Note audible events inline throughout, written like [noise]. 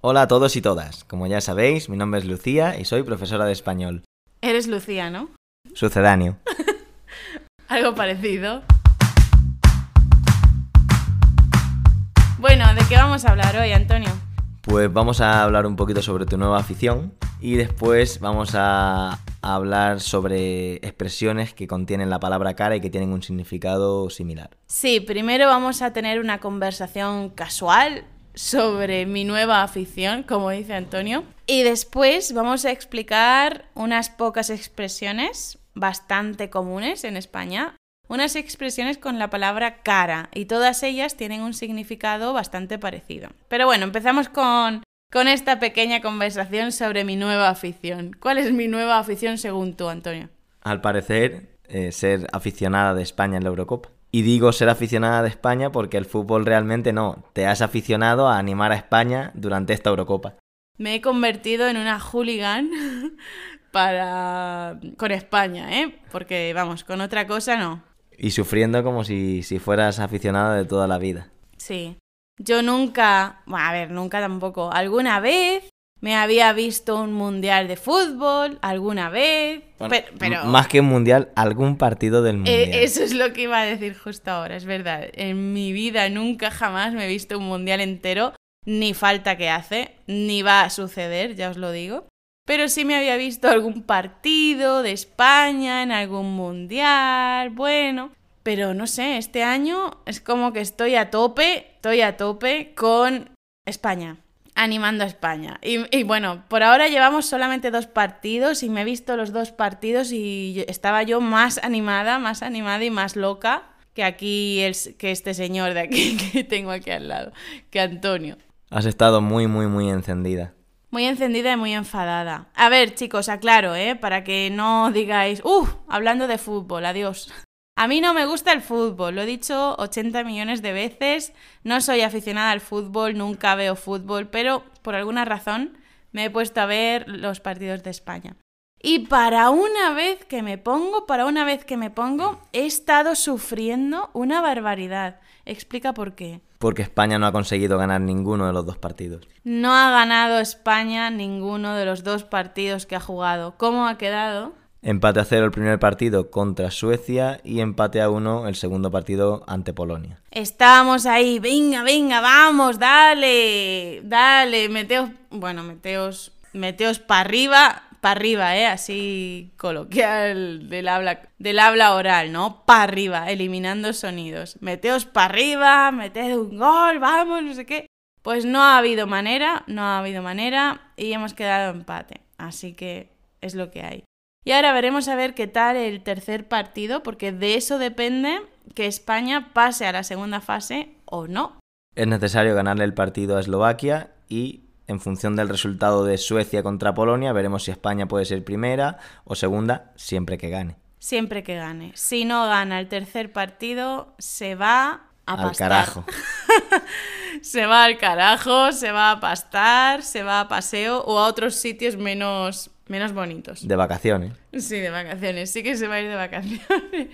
Hola a todos y todas. Como ya sabéis, mi nombre es Lucía y soy profesora de español. Eres Lucía, ¿no? Sucedáneo. [laughs] Algo parecido. Bueno, ¿de qué vamos a hablar hoy, Antonio? Pues vamos a hablar un poquito sobre tu nueva afición y después vamos a hablar sobre expresiones que contienen la palabra cara y que tienen un significado similar. Sí, primero vamos a tener una conversación casual sobre mi nueva afición, como dice Antonio, y después vamos a explicar unas pocas expresiones bastante comunes en España, unas expresiones con la palabra cara, y todas ellas tienen un significado bastante parecido. Pero bueno, empezamos con con esta pequeña conversación sobre mi nueva afición. ¿Cuál es mi nueva afición según tú, Antonio? Al parecer, eh, ser aficionada de España en la Eurocopa. Y digo ser aficionada de España porque el fútbol realmente no. Te has aficionado a animar a España durante esta Eurocopa. Me he convertido en una hooligan [laughs] para con España, ¿eh? Porque vamos, con otra cosa no. Y sufriendo como si, si fueras aficionada de toda la vida. Sí. Yo nunca, bueno, a ver, nunca tampoco, alguna vez me había visto un mundial de fútbol, alguna vez, pero, Más que un mundial, algún partido del mundial. Eh, eso es lo que iba a decir justo ahora, es verdad. En mi vida nunca jamás me he visto un mundial entero, ni falta que hace, ni va a suceder, ya os lo digo. Pero sí me había visto algún partido de España en algún mundial, bueno, pero no sé, este año es como que estoy a tope, estoy a tope con España, animando a España. Y, bueno, por ahora llevamos solamente dos partidos y me he visto los dos partidos y estaba yo más animada, más animada y más loca que aquí, que este señor de aquí [laughs] que tengo aquí al lado, que Antonio. Has estado muy, muy, muy encendida. Muy encendida y muy enfadada. A ver, chicos, aclaro, ¿eh? Para que no digáis, ¡uh! Hablando de fútbol, adiós. A mí no me gusta el fútbol, lo he dicho 80 millones de veces, no soy aficionada al fútbol, nunca veo fútbol, pero por alguna razón me he puesto a ver los partidos de España. Y para una vez que me pongo, para una vez que me pongo, he estado sufriendo una barbaridad. Explica por qué. Porque España no ha conseguido ganar ninguno de los dos partidos. No ha ganado España ninguno de los dos partidos que ha jugado. ¿Cómo ha quedado? Empate a cero el primer partido contra Suecia y empate a uno el segundo partido ante Polonia. Estábamos ahí, venga, venga, vamos, dale, dale, meteos, bueno, meteos, meteos para arriba, para arriba, ¿eh? Así coloquial del habla, del habla oral, ¿no? Para arriba, eliminando sonidos. Meteos para arriba, meted un gol, vamos, no sé qué. Pues no ha habido manera, no ha habido manera y hemos quedado empate. Así que es lo que hay. Y ahora veremos a ver qué tal el tercer partido, porque de eso depende que España pase a la segunda fase o no. Es necesario ganarle el partido a Eslovaquia y en función del resultado de Suecia contra Polonia veremos si España puede ser primera o segunda siempre que gane. Siempre que gane. Si no gana el tercer partido, se va a al carajo. [laughs] se va al carajo, se va a pastar, se va a paseo o a otros sitios menos Menos bonitos. De vacaciones. Sí, de vacaciones. Sí que se va a ir de vacaciones.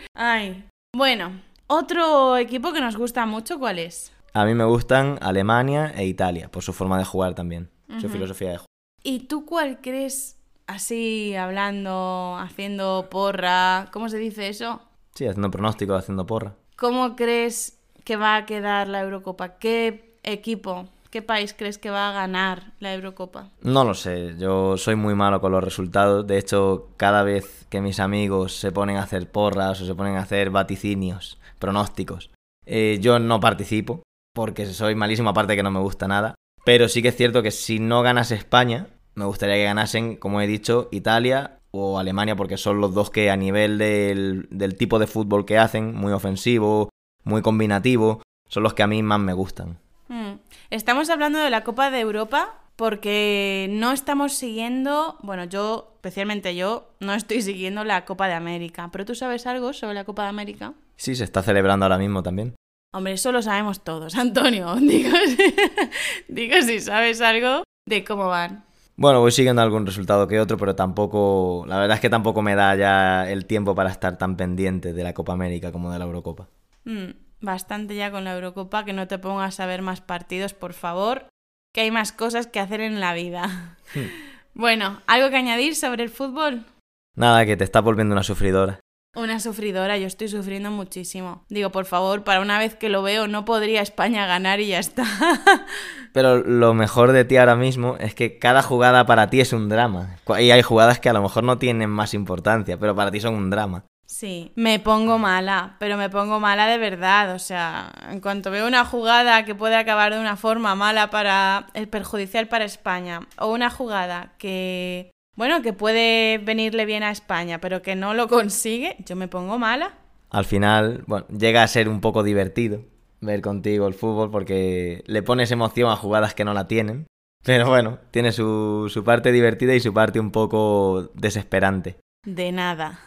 [laughs] Ay. Bueno, otro equipo que nos gusta mucho, ¿cuál es? A mí me gustan Alemania e Italia, por su forma de jugar también, su filosofía de juego. ¿Y tú cuál crees, así hablando, haciendo porra, ¿cómo se dice eso? Sí, haciendo pronóstico, haciendo porra. ¿Cómo crees que va a quedar la Eurocopa? ¿Qué equipo ¿Qué país crees que va a ganar la Eurocopa? No lo sé, yo soy muy malo con los resultados. De hecho, cada vez que mis amigos se ponen a hacer porras o se ponen a hacer vaticinios, pronósticos, eh, yo no participo porque soy malísimo, aparte que no me gusta nada. Pero sí que es cierto que si no ganas España, me gustaría que ganasen, como he dicho, Italia o Alemania, porque son los dos que a nivel del, del tipo de fútbol que hacen, muy ofensivo, muy combinativo, son los que a mí más me gustan. Estamos hablando de la Copa de Europa porque no estamos siguiendo, bueno, yo, especialmente yo, no estoy siguiendo la Copa de América. ¿Pero tú sabes algo sobre la Copa de América? Sí, se está celebrando ahora mismo también. Hombre, eso lo sabemos todos, [laughs] Antonio. [laughs] Digo, si sabes algo de cómo van. Bueno, voy siguiendo algún resultado que otro, pero tampoco, la verdad es que tampoco me da ya el tiempo para estar tan pendiente de la Copa América como de la Eurocopa. Mm bastante ya con la Eurocopa, que no te pongas a ver más partidos, por favor. que hay más cosas que hacer en la vida. Hmm. [laughs] Bueno, ¿algo que añadir sobre el fútbol? Nada, que te estás volviendo una sufridora. Una sufridora, yo estoy sufriendo muchísimo. Digo, por favor, para una vez que lo veo, no podría España ganar y ya está. [laughs] Pero lo mejor de ti ahora mismo es que cada jugada para ti es un drama. Y hay jugadas que a lo mejor no tienen más importancia, pero para ti son un drama. Sí, me pongo mala, pero me pongo mala de verdad. O sea, en cuanto veo una jugada que puede acabar de una forma mala para el perjudicial para España, o una jugada que bueno, que puede venirle bien a España, pero que no lo consigue, yo me pongo mala. Al final, bueno, llega a ser un poco divertido ver contigo el fútbol porque le pones emoción a jugadas que no la tienen. Pero bueno, tiene su, su parte divertida y su parte un poco desesperante. De nada.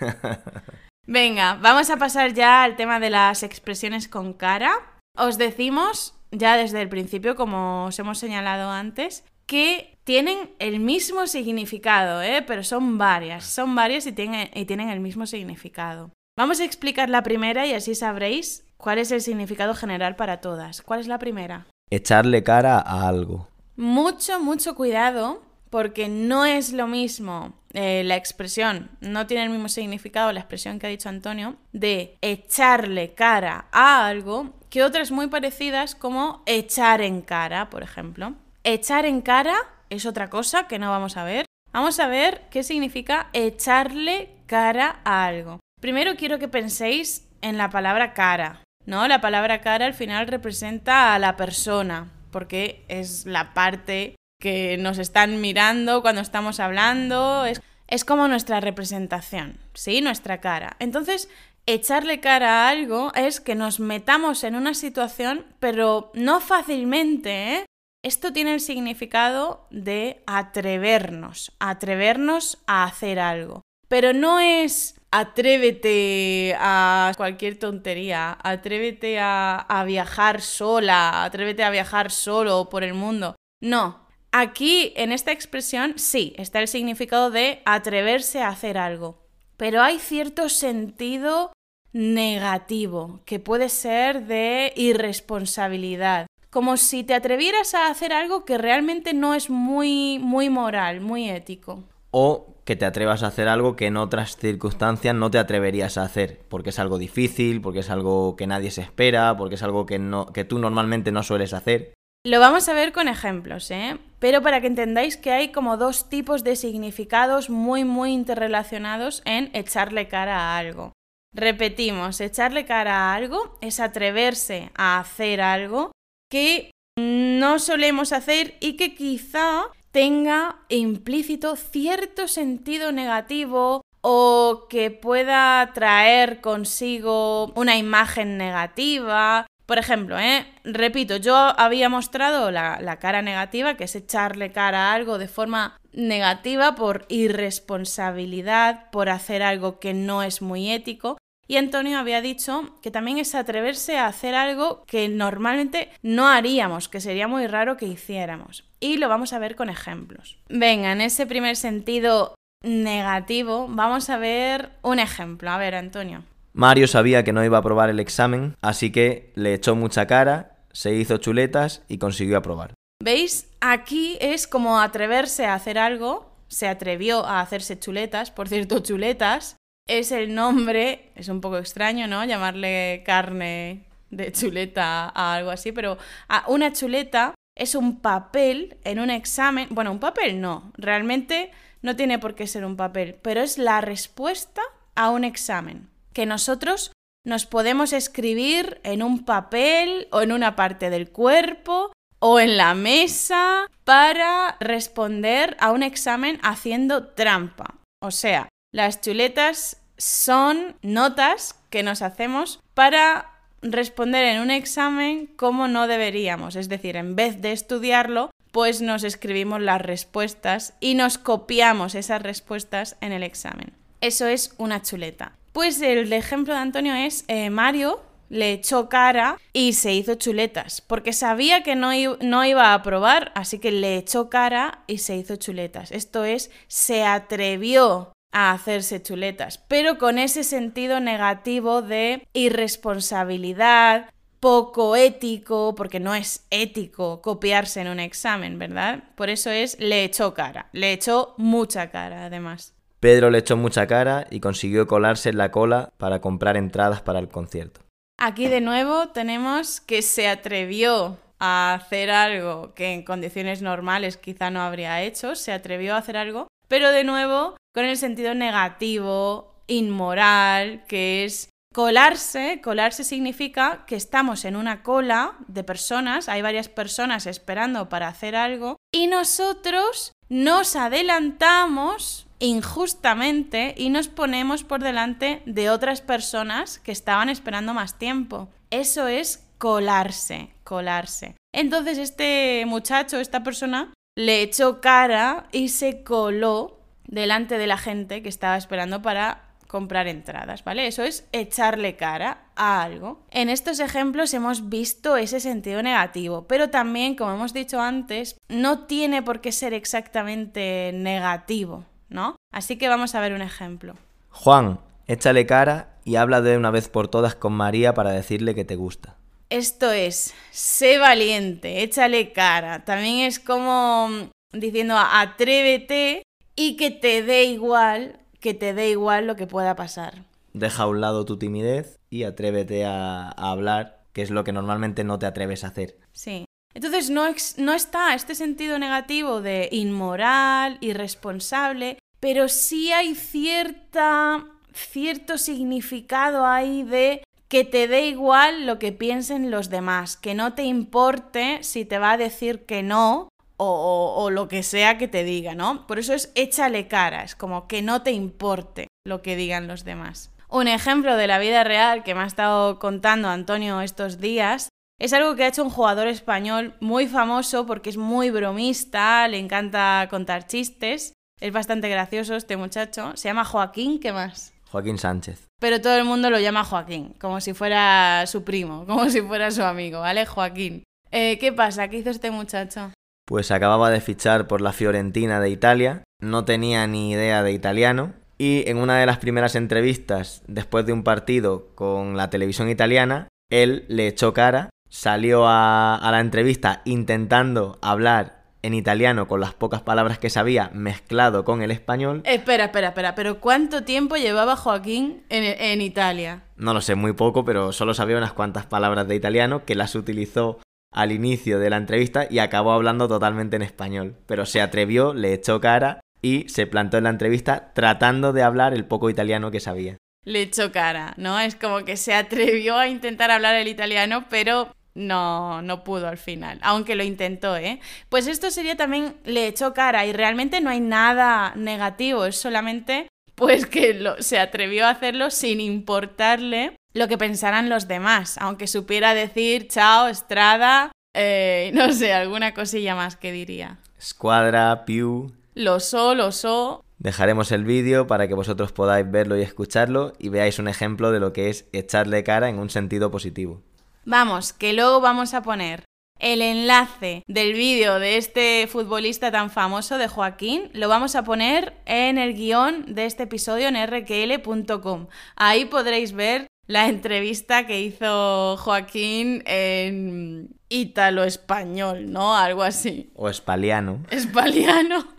[laughs] Venga, vamos a pasar ya al tema de las expresiones con cara. Os decimos ya desde el principio, como os hemos señalado antes, que tienen el mismo significado, ¿eh? pero son varias, son varias y tienen, y tienen el mismo significado. Vamos a explicar la primera y así sabréis cuál es el significado general para todas. ¿Cuál es la primera? Echarle cara a algo. Mucho, mucho cuidado porque no es lo mismo eh, la expresión, no tiene el mismo significado la expresión que ha dicho Antonio, de echarle cara a algo que otras muy parecidas como echar en cara, por ejemplo. Echar en cara es otra cosa que no vamos a ver. Vamos a ver qué significa echarle cara a algo. Primero quiero que penséis en la palabra cara, ¿no? La palabra cara al final representa a la persona, porque es la parte que nos están mirando cuando estamos hablando, es, es como nuestra representación, ¿sí? Nuestra cara. Entonces, echarle cara a algo es que nos metamos en una situación, pero no fácilmente, ¿eh? Esto tiene el significado de atrevernos, atrevernos a hacer algo. Pero no es atrévete a cualquier tontería, atrévete a, viajar sola, atrévete a viajar solo por el mundo. No, aquí en esta expresión sí está el significado de atreverse a hacer algo. Pero hay cierto sentido negativo que puede ser de irresponsabilidad, como si te atrevieras a hacer algo que realmente no es muy, muy moral, muy ético. O que te atrevas a hacer algo que en otras circunstancias no te atreverías a hacer, porque es algo difícil, porque es algo que nadie se espera, porque es algo que, no, que tú normalmente no sueles hacer. Lo vamos a ver con ejemplos, ¿eh? Pero para que entendáis que hay como dos tipos de significados muy, muy interrelacionados en echarle cara a algo. Repetimos, echarle cara a algo es atreverse a hacer algo que no solemos hacer y que quizá tenga implícito cierto sentido negativo o que pueda traer consigo una imagen negativa. Por ejemplo, ¿eh? repito, yo había mostrado la, la cara negativa, que es echarle cara a algo de forma negativa por irresponsabilidad, por hacer algo que no es muy ético. Y Antonio había dicho que también es atreverse a hacer algo que normalmente no haríamos, que sería muy raro que hiciéramos. Y lo vamos a ver con ejemplos. Venga, en ese primer sentido negativo, vamos a ver un ejemplo. A ver, Antonio. Mario sabía que no iba a aprobar el examen, así que le echó mucha cara, se hizo chuletas y consiguió aprobar. ¿Veis? Aquí es como atreverse a hacer algo, se atrevió a hacerse chuletas, por cierto, chuletas, es el nombre, es un poco extraño, ¿no? Llamarle carne de chuleta a algo así, pero una chuleta es un papel en un examen. Bueno, un papel no, realmente no tiene por qué ser un papel, pero es la respuesta a un examen que nosotros nos podemos escribir en un papel o en una parte del cuerpo o en la mesa para responder a un examen haciendo trampa. O sea, las chuletas son notas que nos hacemos para responder en un examen como no deberíamos. Es decir, en vez de estudiarlo, pues nos escribimos las respuestas y nos copiamos esas respuestas en el examen. Eso es una chuleta. Pues el ejemplo de Antonio es eh, Mario le echó cara y se hizo chuletas, porque sabía que no, no, iba a aprobar, así que le echó cara y se hizo chuletas. Esto es, se atrevió a hacerse chuletas, pero con ese sentido negativo de irresponsabilidad, poco ético, porque no es ético copiarse en un examen, ¿verdad? Por eso es le echó cara, le echó mucha cara además. Pedro le echó mucha cara y consiguió colarse en la cola para comprar entradas para el concierto. Aquí de nuevo tenemos que se atrevió a hacer algo que en condiciones normales quizá no habría hecho, se atrevió a hacer algo, pero de nuevo con el sentido negativo, inmoral, que es colarse. Colarse significa que estamos en una cola de personas, hay varias personas esperando para hacer algo, y nosotros nos adelantamos injustamente y nos ponemos por delante de otras personas que estaban esperando más tiempo. Eso es colarse, colarse. Entonces este muchacho, esta persona, le echó cara y se coló delante de la gente que estaba esperando para comprar entradas, ¿vale? Eso es echarle cara a algo. En estos ejemplos hemos visto ese sentido negativo, pero también, como hemos dicho antes, no tiene por qué ser exactamente negativo, ¿no? Así que vamos a ver un ejemplo. Juan, échale cara y habla de una vez por todas con María para decirle que te gusta. Esto es, sé valiente, échale cara. También es como diciendo atrévete y que te dé igual, que te dé igual lo que pueda pasar. Deja a un lado tu timidez y atrévete a, a hablar, que es lo que normalmente no te atreves a hacer. Sí. Entonces no, no está este sentido negativo de inmoral, irresponsable, pero sí hay cierta, cierto significado ahí de que te dé igual lo que piensen los demás, que no te importe si te va a decir que no o, o, lo que sea que te diga, ¿no? Por eso es échale cara, es como que no te importe lo que digan los demás. Un ejemplo de la vida real que me ha estado contando Antonio estos días es algo que ha hecho un jugador español muy famoso porque es muy bromista, le encanta contar chistes, es bastante gracioso este muchacho, se llama Joaquín, ¿qué más? Joaquín Sánchez. Pero todo el mundo lo llama Joaquín, como si fuera su primo, como si fuera su amigo, ¿vale? Joaquín. Eh, ¿Qué pasa? ¿Qué hizo este muchacho? Pues acababa de fichar por la Fiorentina de Italia, no tenía ni idea de italiano y en una de las primeras entrevistas después de un partido con la televisión italiana, él le echó cara, salió a, a la entrevista intentando hablar en italiano con las pocas palabras que sabía mezclado con el español. Espera, espera, espera, pero ¿cuánto tiempo llevaba Joaquín en, en, Italia? No lo sé, muy poco, pero solo sabía unas cuantas palabras de italiano que las utilizó al inicio de la entrevista y acabó hablando totalmente en español. Pero se atrevió, le echó cara y se plantó en la entrevista tratando de hablar el poco italiano que sabía. Le echó cara, ¿no? Es como que se atrevió a intentar hablar el italiano, pero no, no pudo al final, aunque lo intentó, ¿eh? Pues esto sería también le echó cara y realmente no hay nada negativo, es solamente pues que lo, se atrevió a hacerlo sin importarle lo que pensaran los demás, aunque supiera decir chao, Estrada, eh, no sé, alguna cosilla más que diría. Escuadra, Piu. Lo so, lo so. Dejaremos el vídeo para que vosotros podáis verlo y escucharlo y veáis un ejemplo de lo que es echarle cara en un sentido positivo. Vamos, que luego vamos a poner el enlace del vídeo de este futbolista tan famoso de Joaquín, lo vamos a poner en el guion de este episodio en rql.com. Ahí podréis ver la entrevista que hizo Joaquín en ítalo-español, ¿no? Algo así. O espaliano. Espaliano. [laughs]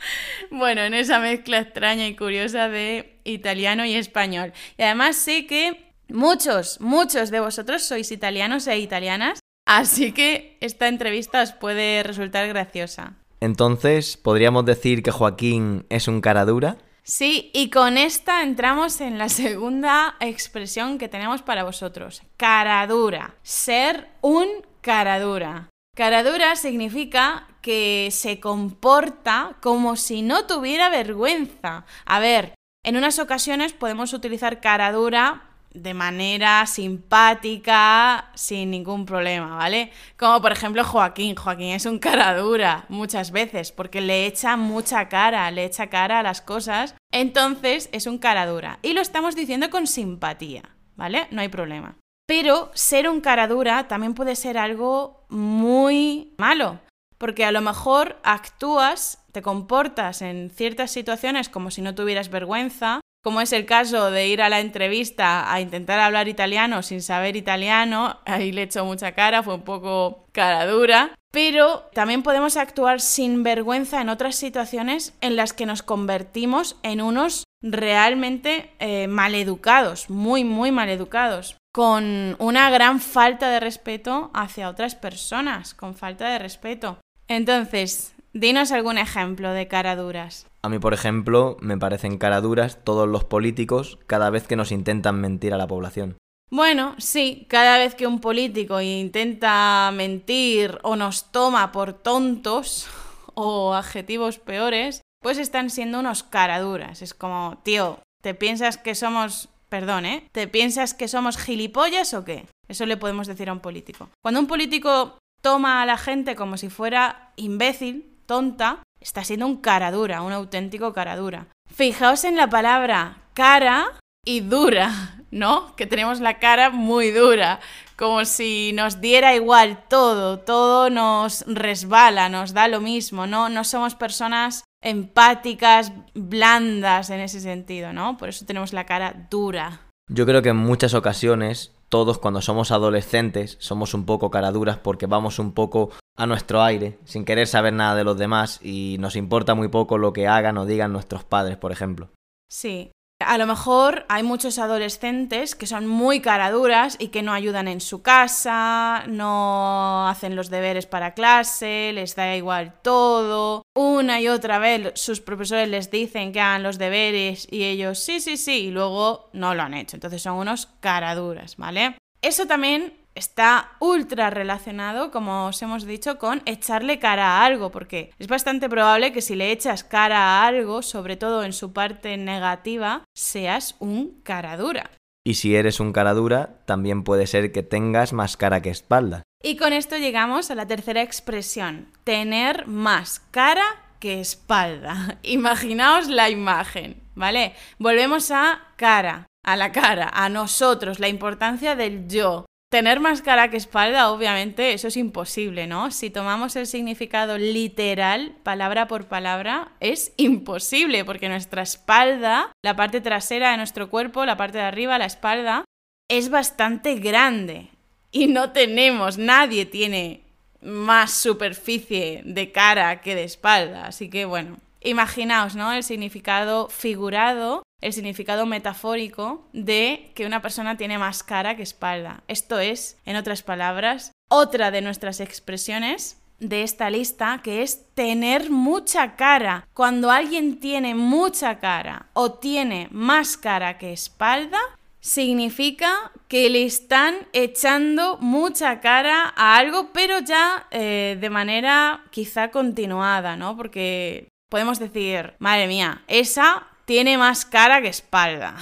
Bueno, en esa mezcla extraña y curiosa de italiano y español. Y además sé que muchos, muchos de vosotros sois italianos e italianas, así que esta entrevista os puede resultar graciosa. Entonces, ¿podríamos decir que Joaquín es un cara dura? Sí, y con esta entramos en la segunda expresión que tenemos para vosotros. Caradura. Ser un caradura. Caradura significa que se comporta como si no tuviera vergüenza. A ver, en unas ocasiones podemos utilizar caradura de manera simpática, sin ningún problema, ¿vale? Como por ejemplo Joaquín. Joaquín es un cara dura muchas veces porque le echa mucha cara, le echa cara a las cosas. Entonces es un cara dura. Y lo estamos diciendo con simpatía, ¿vale? No hay problema. Pero ser un cara dura también puede ser algo muy malo. Porque a lo mejor actúas, te comportas en ciertas situaciones como si no tuvieras vergüenza, como es el caso de ir a la entrevista a intentar hablar italiano sin saber italiano, [laughs] ahí le echó mucha cara, fue un poco cara dura, pero también podemos actuar sin vergüenza en otras situaciones en las que nos convertimos en unos realmente eh, maleducados, muy, muy maleducados, con una gran falta de respeto hacia otras personas, con falta de respeto. Entonces, dinos algún ejemplo de caraduras. A mí, por ejemplo, me parecen caraduras todos los políticos cada vez que nos intentan mentir a la población. Bueno, sí, cada vez que un político intenta mentir o nos toma por tontos [laughs] o adjetivos peores, pues están siendo unos caraduras. Es como, tío, ¿te piensas que somos... Perdón, ¿eh? ¿Te piensas que somos gilipollas o qué? Eso le podemos decir a un político. Cuando un político toma a la gente como si fuera imbécil, tonta, está siendo un cara dura, un auténtico cara dura. Fijaos en la palabra cara y dura, ¿no? Que tenemos la cara muy dura, como si nos diera igual todo, todo nos resbala, nos da lo mismo, ¿no? No somos personas empáticas, blandas en ese sentido, ¿no? Por eso tenemos la cara dura. Yo creo que en muchas ocasiones todos cuando somos adolescentes somos un poco caraduras porque vamos un poco a nuestro aire, sin querer saber nada de los demás y nos importa muy poco lo que hagan o digan nuestros padres, por ejemplo. Sí, a lo mejor hay muchos adolescentes que son muy caraduras y que no ayudan en su casa, no hacen los deberes para clase, les da igual todo. Una y otra vez sus profesores les dicen que hagan los deberes y ellos sí, sí, sí, y luego no lo han hecho. Entonces son unos caraduras, ¿vale? Eso también está ultra relacionado, como os hemos dicho, con echarle cara a algo, porque es bastante probable que si le echas cara a algo, sobre todo en su parte negativa, seas un cara dura. Y si eres un cara dura, también puede ser que tengas más cara que espalda. Y con esto llegamos a la tercera expresión, tener más cara que espalda. [laughs] Imaginaos la imagen, ¿vale? Volvemos a cara, a la cara, a nosotros, la importancia del yo. Tener más cara que espalda, obviamente, eso es imposible, ¿no? Si tomamos el significado literal, palabra por palabra, es imposible, porque nuestra espalda, la parte trasera de nuestro cuerpo, la parte de arriba, la espalda, es bastante grande. Y no tenemos, nadie tiene más superficie de cara que de espalda. Así que bueno, imaginaos, ¿no? El significado figurado el significado metafórico de que una persona tiene más cara que espalda. Esto es, en otras palabras, otra de nuestras expresiones de esta lista que es tener mucha cara. Cuando alguien tiene mucha cara o tiene más cara que espalda, significa que le están echando mucha cara a algo, pero ya eh, de manera quizá continuada, ¿no? Porque podemos decir, madre mía, esa tiene más cara que espalda.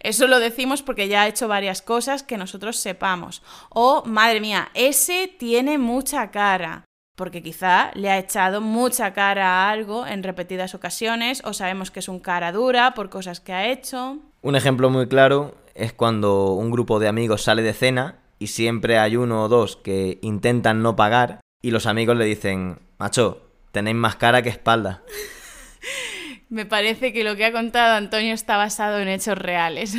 Eso lo decimos porque ya ha hecho varias cosas que nosotros sepamos. O, madre mía, ese tiene mucha cara. Porque quizá le ha echado mucha cara a algo en repetidas ocasiones, o sabemos que es un cara dura por cosas que ha hecho. Un ejemplo muy claro es cuando un grupo de amigos sale de cena y siempre hay uno o dos que intentan no pagar y los amigos le dicen, macho, tenéis más cara que espalda. [laughs] Me parece que lo que ha contado Antonio está basado en hechos reales.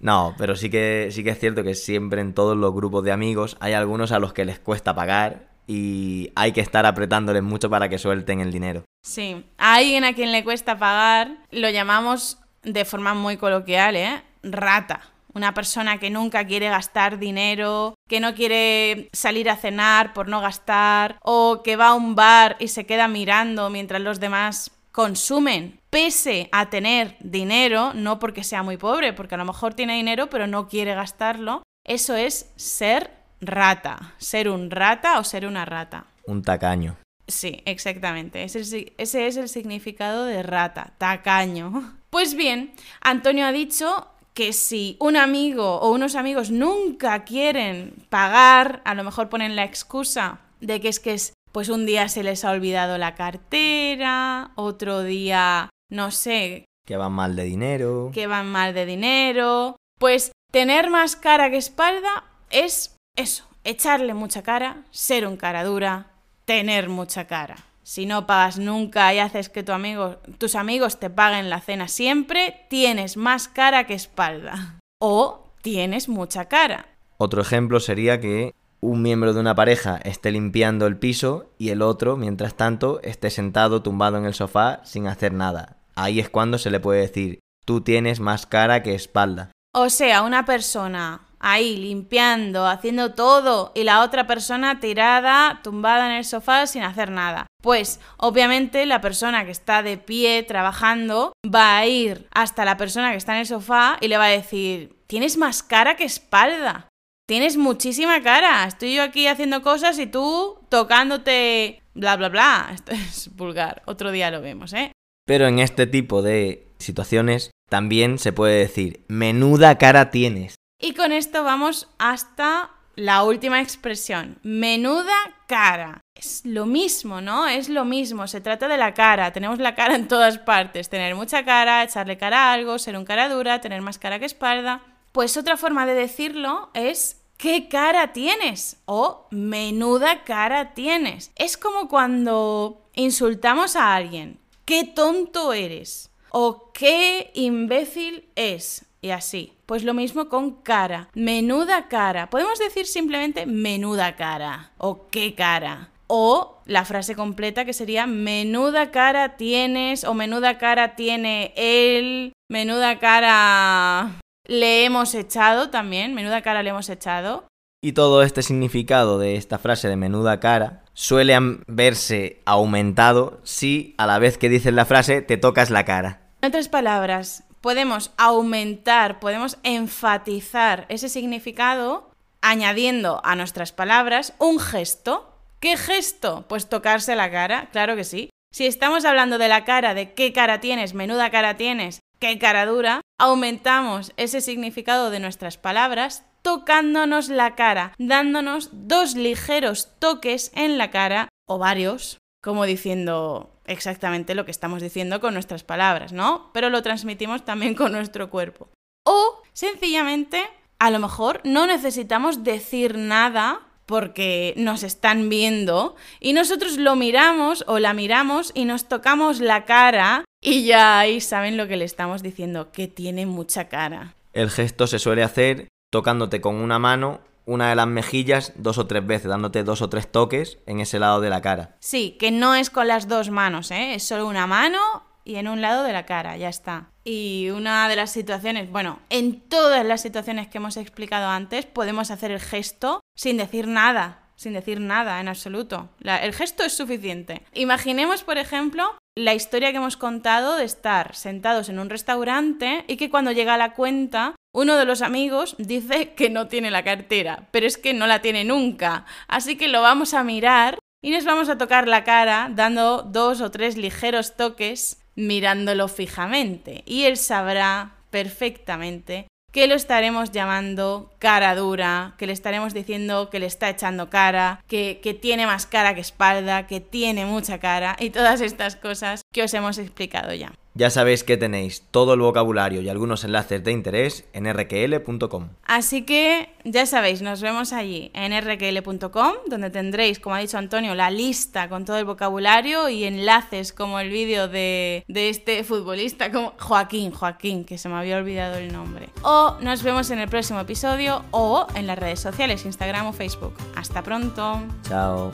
No, pero sí que, sí que es cierto que siempre en todos los grupos de amigos hay algunos a los que les cuesta pagar y hay que estar apretándoles mucho para que suelten el dinero. Sí, a alguien a quien le cuesta pagar lo llamamos de forma muy coloquial, ¿eh? Rata. Una persona que nunca quiere gastar dinero, que no quiere salir a cenar por no gastar, o que va a un bar y se queda mirando mientras los demás consumen pese a tener dinero, no porque sea muy pobre, porque a lo mejor tiene dinero pero no quiere gastarlo, eso es ser rata, ser un rata o ser una rata. Un tacaño. Sí, exactamente. Ese, ese es el significado de rata, tacaño. [laughs] Pues bien, Antonio ha dicho que si un amigo o unos amigos nunca quieren pagar, a lo mejor ponen la excusa de que es que es pues un día se les ha olvidado la cartera, otro día, no sé. Que van mal de dinero. Que van mal de dinero. Pues tener más cara que espalda es eso, echarle mucha cara, ser un cara dura, tener mucha cara. si no pagas nunca y haces que tu amigo, tus amigos te paguen la cena siempre, tienes más cara que espalda. O tienes mucha cara. Otro ejemplo sería que un miembro de una pareja esté limpiando el piso y el otro, mientras tanto, esté sentado tumbado en el sofá sin hacer nada. Ahí es cuando se le puede decir, tú tienes más cara que espalda. O sea, una persona ahí limpiando, haciendo todo y la otra persona tirada, tumbada en el sofá sin hacer nada. Pues obviamente la persona que está de pie trabajando va a ir hasta la persona que está en el sofá y le va a decir, tienes más cara que espalda. Tienes muchísima cara. Estoy yo aquí haciendo cosas y tú tocándote bla bla bla. [laughs] Esto es vulgar. Otro día lo vemos, ¿eh? Pero en este tipo de situaciones también se puede decir, menuda cara tienes. Y con esto vamos hasta la última expresión, menuda cara. Es lo mismo, ¿no? Es lo mismo, se trata de la cara. Tenemos la cara en todas partes. Tener mucha cara, echarle cara a algo, ser un cara dura, tener más cara que espalda. Pues otra forma de decirlo es ¿qué cara tienes? o menuda cara tienes. Es como cuando insultamos a alguien, ¿qué tonto eres? o qué imbécil es y así. Pues lo mismo con cara. Menuda cara. Podemos decir simplemente menuda cara o qué cara. O la frase completa que sería menuda cara tienes o menuda cara tiene él, menuda cara le hemos echado también, menuda cara le hemos echado. Y todo este significado de esta frase de menuda cara suele verse aumentado si a la vez que dices la frase te tocas la cara. En otras palabras, podemos aumentar, podemos enfatizar ese significado añadiendo a nuestras palabras un gesto. ¿Qué gesto? Pues tocarse la cara, claro que sí. Si estamos hablando de la cara, de qué cara tienes, menuda cara tienes, qué cara dura, aumentamos ese significado de nuestras palabras tocándonos la cara, dándonos dos ligeros toques en la cara, o varios, como diciendo, exactamente lo que estamos diciendo con nuestras palabras, ¿no? Pero lo transmitimos también con nuestro cuerpo. O sencillamente, a lo mejor no necesitamos decir nada porque nos están viendo y nosotros lo miramos o la miramos y nos tocamos la cara y ya ahí saben lo que le estamos diciendo, que tiene mucha cara. El gesto se suele hacer tocándote con una mano una de las mejillas dos o tres veces, dándote dos o tres toques en ese lado de la cara. Sí, que no es con las dos manos, ¿eh? es solo una mano y en un lado de la cara, ya está. Y una de las situaciones, bueno, en todas las situaciones que hemos explicado antes, podemos hacer el gesto sin decir nada, sin decir nada en absoluto. el gesto es suficiente. Imaginemos, por ejemplo, la historia que hemos contado de estar sentados en un restaurante y que cuando llega la cuenta uno de los amigos dice que no tiene la cartera, pero es que no la tiene nunca. Así que lo vamos a mirar y nos vamos a tocar la cara dando dos o tres ligeros toques mirándolo fijamente. Y él sabrá perfectamente que lo estaremos llamando cara dura, que le estaremos diciendo que le está echando cara, que, que, tiene más cara que espalda, que tiene mucha cara y todas estas cosas que os hemos explicado ya. Ya sabéis que tenéis todo el vocabulario y algunos enlaces de interés en rql.com. Así que ya sabéis, nos vemos allí en rql.com, donde tendréis, como ha dicho Antonio, la lista con todo el vocabulario y enlaces como el vídeo de, de este futbolista, como Joaquín, Joaquín, que se me había olvidado el nombre. O nos vemos en el próximo episodio o en las redes sociales, Instagram o Facebook. Hasta pronto. Chao.